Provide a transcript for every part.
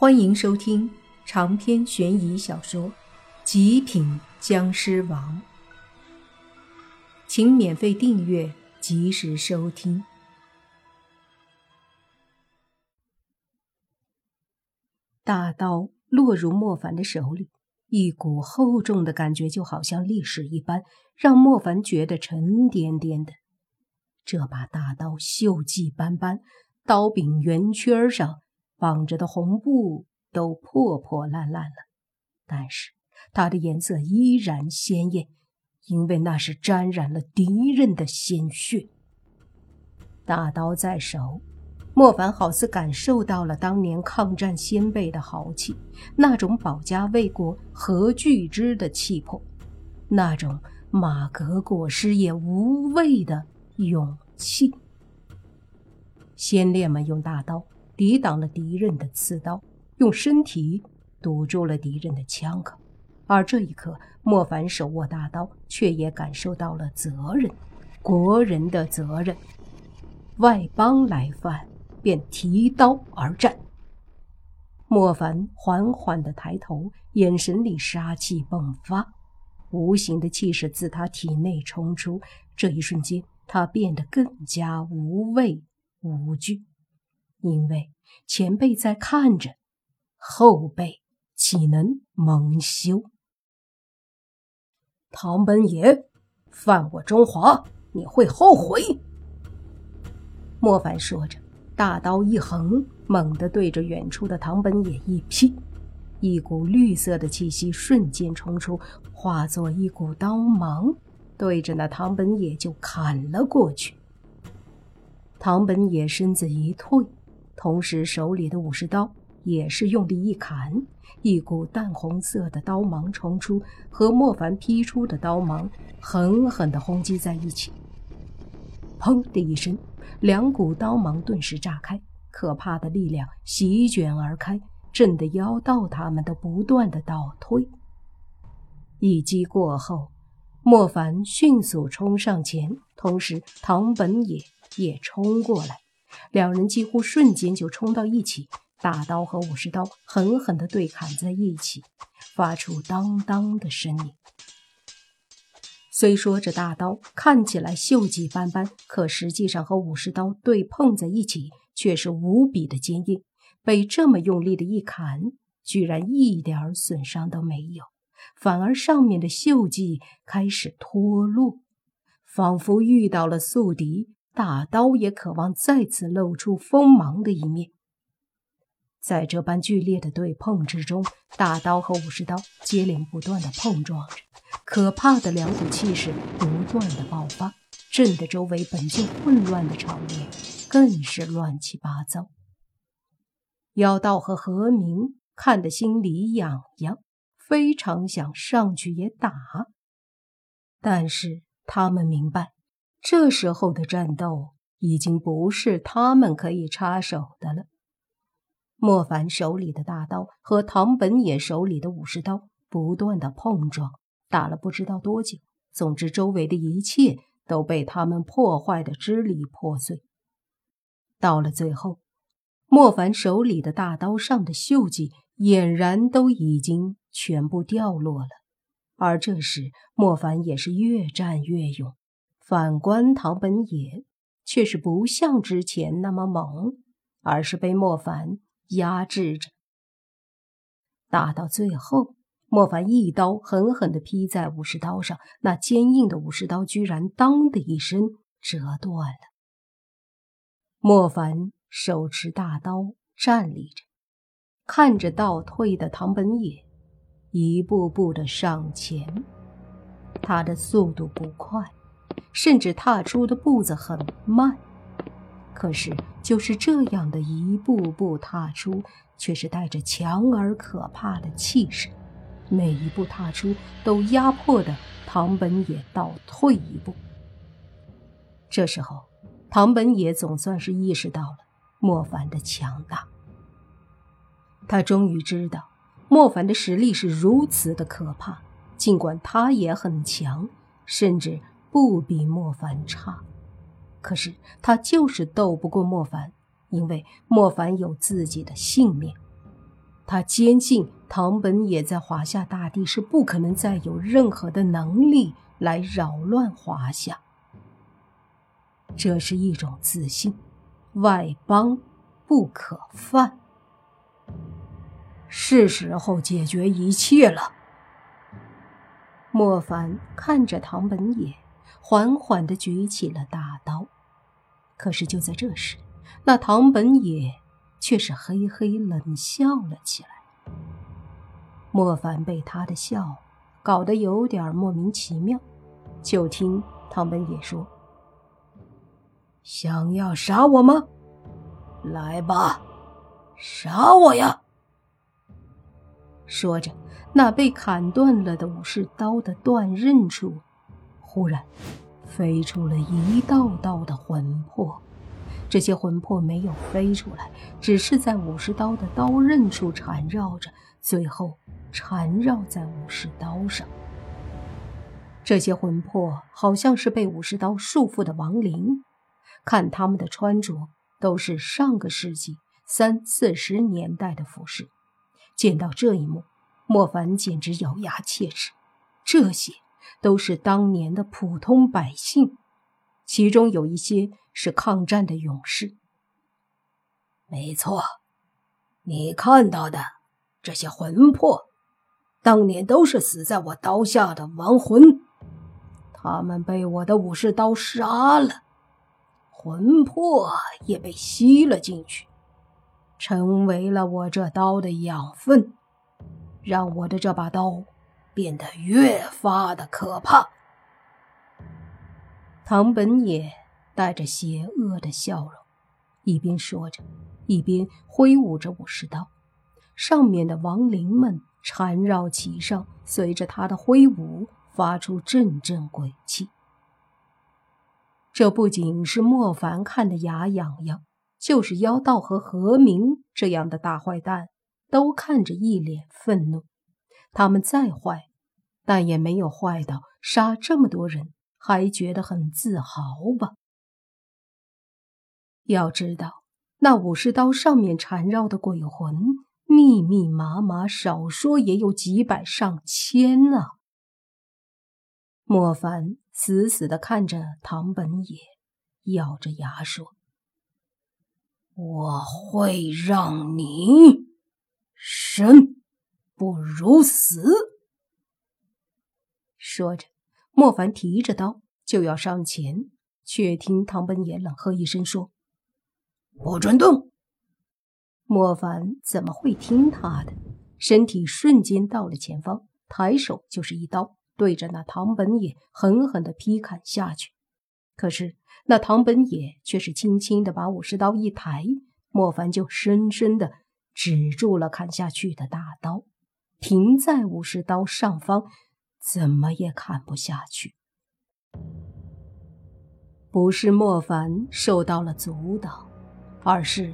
欢迎收听长篇悬疑小说《极品僵尸王》，请免费订阅，及时收听。大刀落入莫凡的手里，一股厚重的感觉就好像历史一般，让莫凡觉得沉甸甸的。这把大刀锈迹斑斑，刀柄圆圈上。绑着的红布都破破烂烂了，但是它的颜色依然鲜艳，因为那是沾染了敌人的鲜血。大刀在手，莫凡好似感受到了当年抗战先辈的豪气，那种保家卫国、何惧之的气魄，那种马革裹尸也无畏的勇气。先烈们用大刀。抵挡了敌人的刺刀，用身体堵住了敌人的枪口。而这一刻，莫凡手握大刀，却也感受到了责任，国人的责任。外邦来犯，便提刀而战。莫凡缓缓的抬头，眼神里杀气迸发，无形的气势自他体内冲出。这一瞬间，他变得更加无畏无惧。因为前辈在看着，后辈岂能蒙羞？唐本野，犯我中华，你会后悔！莫凡说着，大刀一横，猛地对着远处的唐本野一劈，一股绿色的气息瞬间冲出，化作一股刀芒，对着那唐本野就砍了过去。唐本野身子一退。同时，手里的武士刀也是用力一砍，一股淡红色的刀芒冲出，和莫凡劈出的刀芒狠狠地轰击在一起。砰的一声，两股刀芒顿时炸开，可怕的力量席卷而开，震得妖道他们都不断的倒退。一击过后，莫凡迅速冲上前，同时唐本也也冲过来。两人几乎瞬间就冲到一起，大刀和武士刀狠狠地对砍在一起，发出当当的声音。虽说这大刀看起来锈迹斑斑，可实际上和武士刀对碰在一起却是无比的坚硬。被这么用力的一砍，居然一点损伤都没有，反而上面的锈迹开始脱落，仿佛遇到了宿敌。大刀也渴望再次露出锋芒的一面。在这般剧烈的对碰之中，大刀和武士刀接连不断的碰撞着，可怕的两股气势不断的爆发，震得周围本就混乱的场面更是乱七八糟。妖道和何明看得心里痒痒，非常想上去也打，但是他们明白。这时候的战斗已经不是他们可以插手的了。莫凡手里的大刀和唐本野手里的武士刀不断的碰撞，打了不知道多久。总之，周围的一切都被他们破坏的支离破碎。到了最后，莫凡手里的大刀上的锈迹俨然都已经全部掉落了。而这时，莫凡也是越战越勇。反观唐本野，却是不像之前那么猛，而是被莫凡压制着。打到最后，莫凡一刀狠狠地劈在武士刀上，那坚硬的武士刀居然“当”的一声折断了。莫凡手持大刀站立着，看着倒退的唐本野一步步的上前，他的速度不快。甚至踏出的步子很慢，可是就是这样的一步步踏出，却是带着强而可怕的气势，每一步踏出都压迫的唐本也倒退一步。这时候，唐本也总算是意识到了莫凡的强大，他终于知道莫凡的实力是如此的可怕，尽管他也很强，甚至。不比莫凡差，可是他就是斗不过莫凡，因为莫凡有自己的信念。他坚信唐本也在华夏大地是不可能再有任何的能力来扰乱华夏。这是一种自信，外邦不可犯。是时候解决一切了。莫凡看着唐本野，缓缓地举起了大刀。可是就在这时，那唐本野却是嘿嘿冷笑了起来。莫凡被他的笑搞得有点莫名其妙，就听唐本野说：“想要杀我吗？来吧，杀我呀！”说着，那被砍断了的武士刀的断刃处，忽然飞出了一道道的魂魄。这些魂魄没有飞出来，只是在武士刀的刀刃处缠绕着，最后缠绕在武士刀上。这些魂魄好像是被武士刀束缚的亡灵，看他们的穿着都是上个世纪三四十年代的服饰。见到这一幕，莫凡简直咬牙切齿。这些都是当年的普通百姓，其中有一些是抗战的勇士。没错，你看到的这些魂魄，当年都是死在我刀下的亡魂，他们被我的武士刀杀了，魂魄也被吸了进去。成为了我这刀的养分，让我的这把刀变得越发的可怕。唐本也带着邪恶的笑容，一边说着，一边挥舞着武士刀，上面的亡灵们缠绕其上，随着他的挥舞发出阵阵鬼气。这不仅是莫凡看得牙痒痒。就是妖道和何明这样的大坏蛋，都看着一脸愤怒。他们再坏，但也没有坏到杀这么多人还觉得很自豪吧？要知道，那武士刀上面缠绕的鬼魂密密麻麻，少说也有几百上千呢。莫凡死死的看着唐本野，咬着牙说。我会让你生不如死。说着，莫凡提着刀就要上前，却听唐本野冷喝一声说：“不准动！”莫凡怎么会听他的？身体瞬间到了前方，抬手就是一刀，对着那唐本野狠狠的劈砍下去。可是。那唐本野却是轻轻的把武士刀一抬，莫凡就深深的止住了砍下去的大刀，停在武士刀上方，怎么也砍不下去。不是莫凡受到了阻挡，而是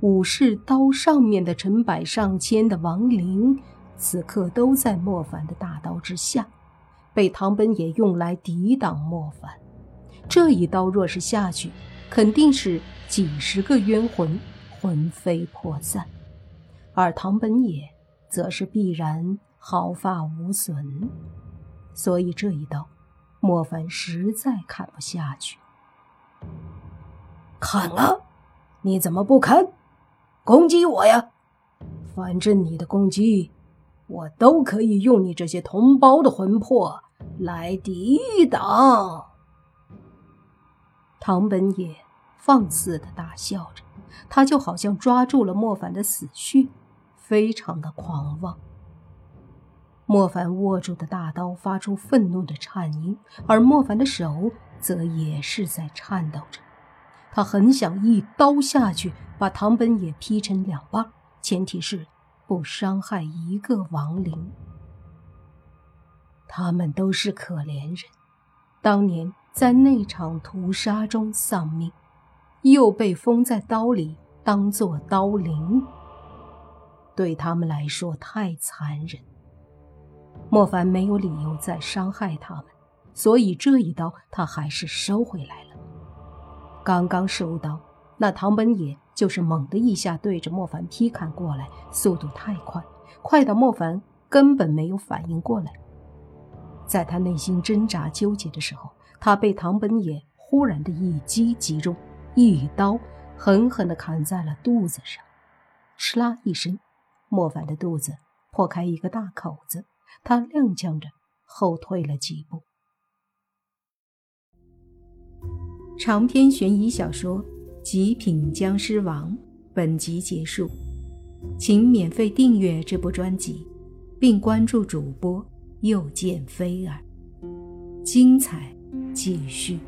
武士刀上面的成百上千的亡灵，此刻都在莫凡的大刀之下，被唐本野用来抵挡莫凡。这一刀若是下去，肯定是几十个冤魂魂飞魄散，而唐本野则是必然毫发无损。所以这一刀，莫凡实在砍不下去。砍啊！你怎么不砍？攻击我呀！反正你的攻击，我都可以用你这些同胞的魂魄来抵挡。唐本也放肆的大笑着，他就好像抓住了莫凡的死穴，非常的狂妄。莫凡握住的大刀发出愤怒的颤音，而莫凡的手则也是在颤抖着。他很想一刀下去，把唐本也劈成两半，前提是不伤害一个亡灵。他们都是可怜人，当年。在那场屠杀中丧命，又被封在刀里当做刀灵，对他们来说太残忍。莫凡没有理由再伤害他们，所以这一刀他还是收回来了。刚刚收刀，那唐本野就是猛的一下对着莫凡劈砍过来，速度太快，快到莫凡根本没有反应过来。在他内心挣扎纠结的时候，他被唐本野忽然的一击击中，一刀狠狠地砍在了肚子上，哧啦一声，莫凡的肚子破开一个大口子，他踉跄着后退了几步。长篇悬疑小说《极品僵尸王》本集结束，请免费订阅这部专辑，并关注主播。又见飞儿，精彩继续。